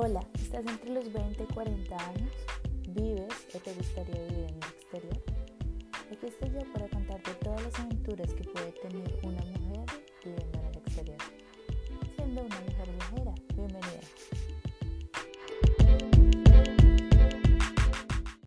Hola, ¿estás entre los 20 y 40 años? ¿Vives o te gustaría vivir en el exterior? Aquí estoy yo para contarte todas las aventuras que puede tener